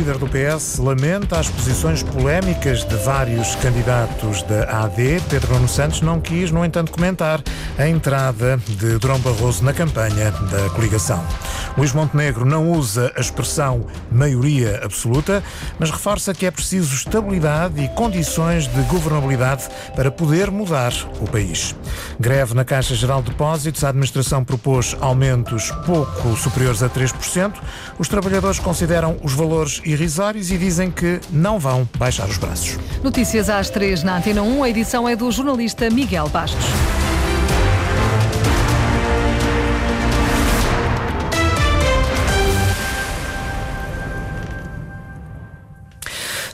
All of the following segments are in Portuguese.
Líder do PS lamenta as posições polémicas de vários candidatos da AD. Pedro Nuno Santos não quis, no entanto, comentar a entrada de Durão Barroso na campanha da coligação. Luís Montenegro não usa a expressão maioria absoluta, mas reforça que é preciso estabilidade e condições de governabilidade para poder mudar o país. Greve na Caixa Geral de Depósitos. A administração propôs aumentos pouco superiores a 3%. Os trabalhadores consideram os valores irrisórios e dizem que não vão baixar os braços. Notícias às três na Antena 1. A edição é do jornalista Miguel Bastos.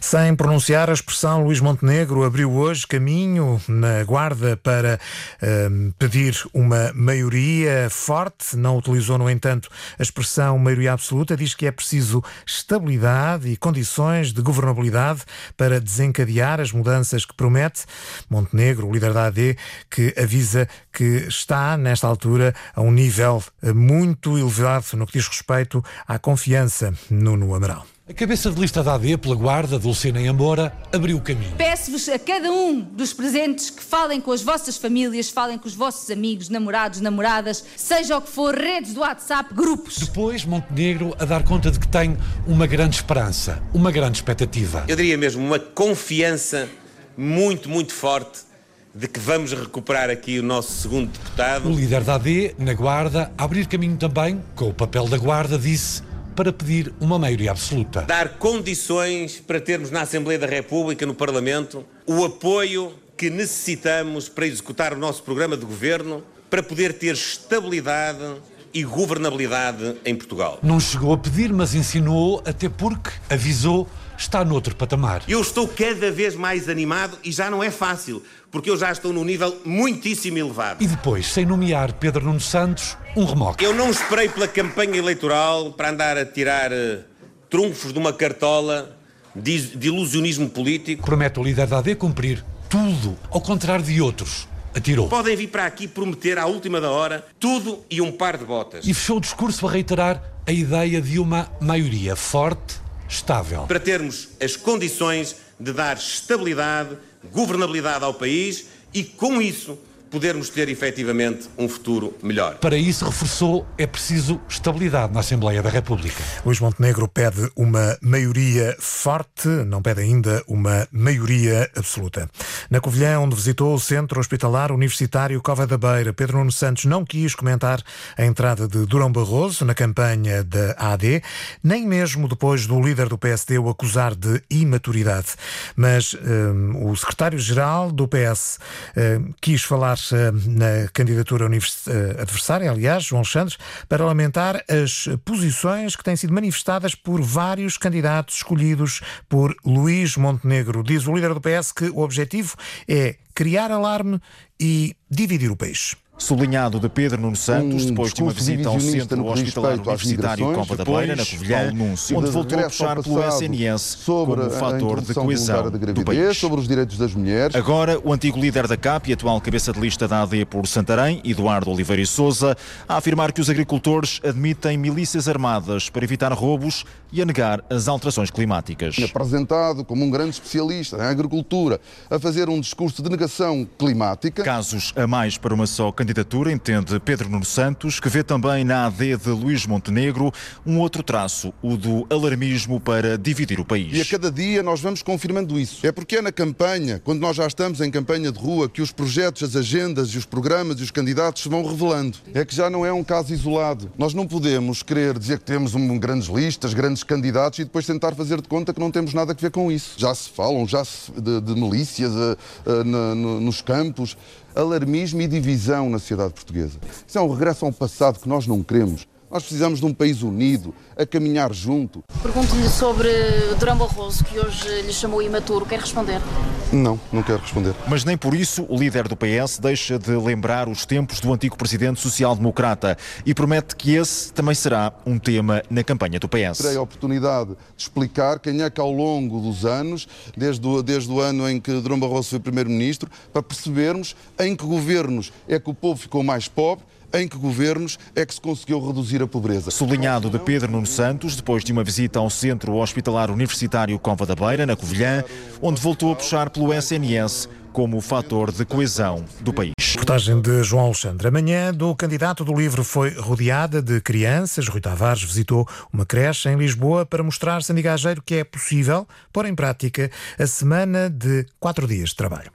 Sem pronunciar a expressão, Luís Montenegro abriu hoje caminho na Guarda para um, pedir uma maioria forte. Não utilizou, no entanto, a expressão maioria absoluta. Diz que é preciso estabilidade e condições de governabilidade para desencadear as mudanças que promete. Montenegro, o líder da AD, que avisa que está, nesta altura, a um nível muito elevado no que diz respeito à confiança no, no Amaral. A cabeça de lista da AD pela guarda, Dulcina em Amora, abriu o caminho. Peço-vos a cada um dos presentes que falem com as vossas famílias, falem com os vossos amigos, namorados, namoradas, seja o que for, redes do WhatsApp, grupos. Depois, Montenegro a dar conta de que tem uma grande esperança, uma grande expectativa. Eu diria mesmo uma confiança muito, muito forte de que vamos recuperar aqui o nosso segundo deputado. O líder da AD, na guarda, a abrir caminho também, com o papel da guarda, disse para pedir uma maioria absoluta. Dar condições para termos na Assembleia da República, no Parlamento, o apoio que necessitamos para executar o nosso programa de governo, para poder ter estabilidade e governabilidade em Portugal. Não chegou a pedir, mas insinuou, até porque avisou está noutro patamar. Eu estou cada vez mais animado e já não é fácil, porque eu já estou num nível muitíssimo elevado. E depois, sem nomear Pedro Nuno Santos, um remoque. Eu não esperei pela campanha eleitoral para andar a tirar uh, trunfos de uma cartola de, de ilusionismo político. Promete o líder da AD cumprir tudo, ao contrário de outros. Atirou. Podem vir para aqui prometer à última da hora tudo e um par de botas. E fechou o discurso a reiterar a ideia de uma maioria forte estável. Para termos as condições de dar estabilidade, governabilidade ao país e, com isso, podermos ter efetivamente um futuro melhor. Para isso, reforçou, é preciso estabilidade na Assembleia da República. Luís Montenegro pede uma maioria forte, não pede ainda uma maioria absoluta. Na Covilhã, onde visitou o Centro Hospitalar Universitário Cova da Beira, Pedro Nuno Santos não quis comentar a entrada de Durão Barroso na campanha da AD, nem mesmo depois do líder do PSD o acusar de imaturidade. Mas um, o secretário-geral do PS um, quis falar na candidatura adversária, aliás, João Santos, para lamentar as posições que têm sido manifestadas por vários candidatos escolhidos por Luís Montenegro. Diz o líder do PS que o objetivo é criar alarme e dividir o país. Sublinhado de Pedro Nuno Santos, um depois de uma visita ao Centro Hospitalar Universitário Copa da Beira, na Covilhã, onde voltou a puxar pelo SNS sobre como fator de coesão da do país. Sobre os direitos das mulheres. Agora, o antigo líder da CAP e atual cabeça de lista da AD por Santarém, Eduardo Oliveira e Souza, a afirmar que os agricultores admitem milícias armadas para evitar roubos e a negar as alterações climáticas. Apresentado como um grande especialista em agricultura, a fazer um discurso de negação climática. Casos a mais para uma só candidatura, entende Pedro Nuno Santos, que vê também na AD de Luís Montenegro um outro traço, o do alarmismo para dividir o país. E a cada dia nós vamos confirmando isso. É porque é na campanha, quando nós já estamos em campanha de rua, que os projetos, as agendas e os programas e os candidatos se vão revelando. É que já não é um caso isolado. Nós não podemos querer dizer que temos um, grandes listas, grandes candidatos e depois tentar fazer de conta que não temos nada a ver com isso. Já se falam já se, de, de milícias uh, uh, no, nos campos alarmismo e divisão na sociedade portuguesa. Isso é um regresso a um passado que nós não queremos. Nós precisamos de um país unido, a caminhar junto. Pergunto-lhe sobre Durão Barroso, que hoje lhe chamou imaturo. Quer responder? Não, não quero responder. Mas nem por isso o líder do PS deixa de lembrar os tempos do antigo presidente social-democrata e promete que esse também será um tema na campanha do PS. Terei a oportunidade de explicar quem é que ao longo dos anos, desde o, desde o ano em que Durão Barroso foi primeiro-ministro, para percebermos em que governos é que o povo ficou mais pobre em que governos é que se conseguiu reduzir a pobreza. Sublinhado de Pedro Nuno Santos, depois de uma visita ao Centro Hospitalar Universitário Cova da Beira, na Covilhã, onde voltou a puxar pelo SNS como fator de coesão do país. Reportagem de João Alexandre. Amanhã do candidato do livro foi rodeada de crianças. Rui Tavares visitou uma creche em Lisboa para mostrar Sandy Gageiro que é possível pôr em prática a semana de quatro dias de trabalho.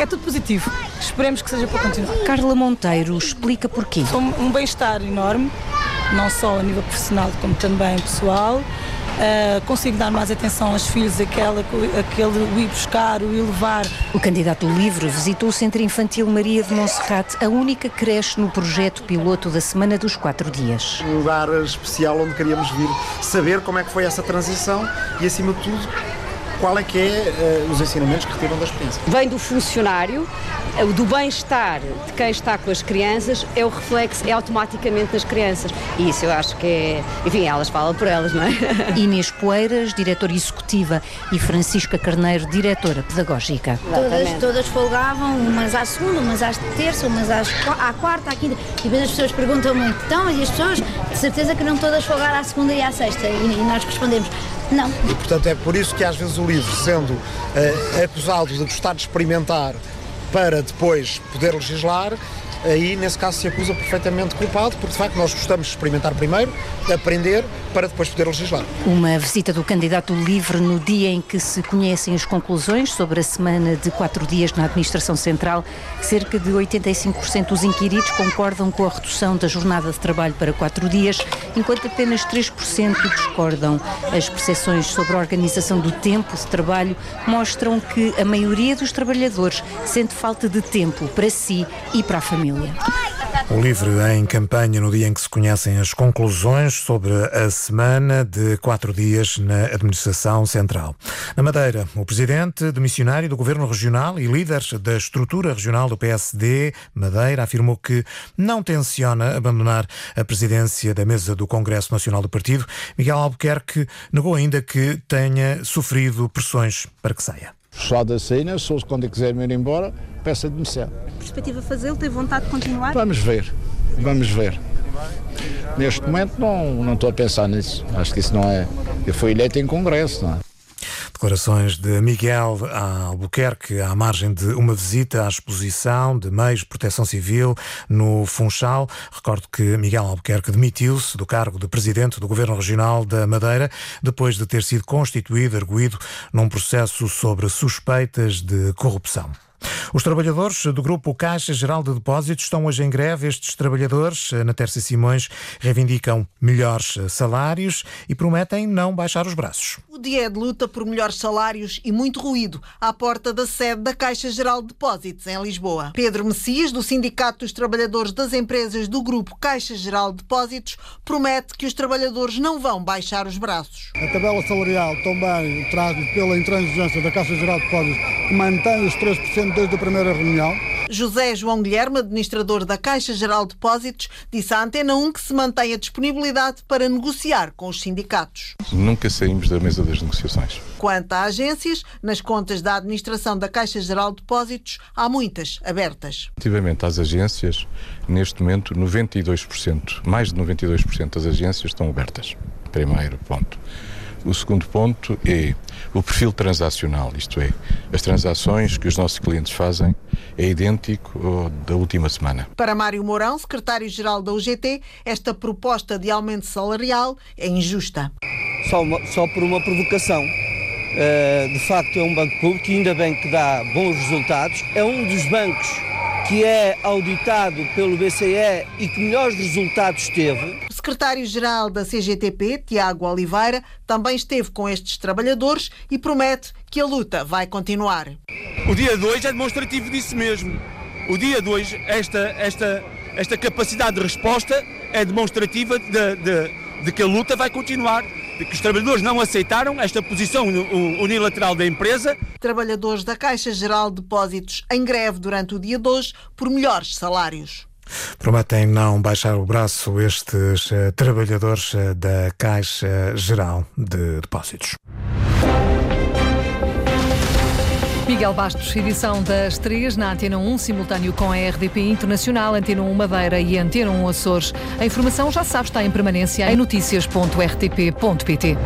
É tudo positivo. Esperemos que seja para continuar. Carla Monteiro explica porquê. Um bem-estar enorme, não só a nível profissional como também pessoal. Uh, consigo dar mais atenção aos filhos, aquela, aquele o ir buscar, o ir levar. O candidato do livro visitou o Centro Infantil Maria de Monserrate, a única creche no projeto piloto da Semana dos Quatro Dias. Um lugar especial onde queríamos vir saber como é que foi essa transição e, acima de tudo, qual é que é uh, os ensinamentos que retiram da experiência? Vem do funcionário, do bem-estar de quem está com as crianças, é o reflexo, é automaticamente nas crianças. E isso eu acho que é. Enfim, elas falam por elas, não é? Inês Poeiras, diretora executiva, e Francisca Carneiro, diretora pedagógica. Todas, todas folgavam, umas à segunda, umas à terça, umas às, à quarta, à quinta. E depois as pessoas perguntam muito, então, e as pessoas, de certeza que não todas folgaram à segunda e à sexta. E, e nós respondemos, não. E portanto é por isso que às vezes o livro, sendo uh, acusado de gostar de experimentar para depois poder legislar, aí nesse caso se acusa perfeitamente culpado, porque de facto nós gostamos de experimentar primeiro, aprender, para depois poder legislar. Uma visita do candidato livre no dia em que se conhecem as conclusões sobre a semana de quatro dias na Administração Central. Cerca de 85% dos inquiridos concordam com a redução da jornada de trabalho para quatro dias, enquanto apenas 3% discordam. As percepções sobre a organização do tempo de trabalho mostram que a maioria dos trabalhadores sente falta de tempo para si e para a família. O livre em campanha no dia em que se conhecem as conclusões sobre a semana de quatro dias na Administração Central. Na Madeira, o presidente demissionário do Governo Regional e líder da estrutura regional do PSD, Madeira, afirmou que não tenciona abandonar a presidência da mesa do Congresso Nacional do Partido. Miguel Albuquerque negou ainda que tenha sofrido pressões para que saia. Só da saída, se quando quiser ir embora, peça demissão. Perspectiva fazê-lo? Tem vontade de continuar? Vamos ver, vamos ver. Neste momento não, não estou a pensar nisso. Acho que isso não é. Eu fui eleito em Congresso, não é? Declarações de Miguel Albuquerque à margem de uma visita à exposição de meios de proteção civil no Funchal. Recordo que Miguel Albuquerque demitiu-se do cargo de presidente do Governo Regional da Madeira depois de ter sido constituído, arguído num processo sobre suspeitas de corrupção. Os trabalhadores do Grupo Caixa Geral de Depósitos estão hoje em greve. Estes trabalhadores, na Terça Simões, reivindicam melhores salários e prometem não baixar os braços. O dia é de luta por melhores salários e muito ruído à porta da sede da Caixa Geral de Depósitos, em Lisboa. Pedro Messias, do Sindicato dos Trabalhadores das Empresas do Grupo Caixa Geral de Depósitos, promete que os trabalhadores não vão baixar os braços. A tabela salarial também traz pela intransigência da Caixa Geral de Depósitos que mantém os 3% desde a primeira reunião. José João Guilherme, administrador da Caixa Geral de Depósitos, disse à Antena 1 que se mantém a disponibilidade para negociar com os sindicatos. Nunca saímos da mesa das negociações. Quanto a agências, nas contas da administração da Caixa Geral de Depósitos há muitas abertas. Relativamente às agências, neste momento 92%, mais de 92% das agências estão abertas. Primeiro ponto. O segundo ponto é o perfil transacional, isto é, as transações que os nossos clientes fazem é idêntico ao da última semana. Para Mário Mourão, secretário-geral da UGT, esta proposta de aumento salarial é injusta. Só, uma, só por uma provocação. Uh, de facto, é um banco público e ainda bem que dá bons resultados. É um dos bancos que é auditado pelo BCE e que melhores resultados teve. O secretário-geral da CGTP, Tiago Oliveira, também esteve com estes trabalhadores e promete que a luta vai continuar. O dia 2 é demonstrativo disso mesmo. O dia 2, esta, esta, esta capacidade de resposta é demonstrativa de, de, de que a luta vai continuar que os trabalhadores não aceitaram esta posição unilateral da empresa. Trabalhadores da Caixa Geral de Depósitos em greve durante o dia de hoje por melhores salários. Prometem não baixar o braço estes uh, trabalhadores uh, da Caixa Geral de Depósitos. Miguel Bastos, edição das 3 na Antena 1, simultâneo com a RDP Internacional, Antena 1 Madeira e Antena 1 Açores. A informação já sabe está em permanência em notícias.rtp.pt.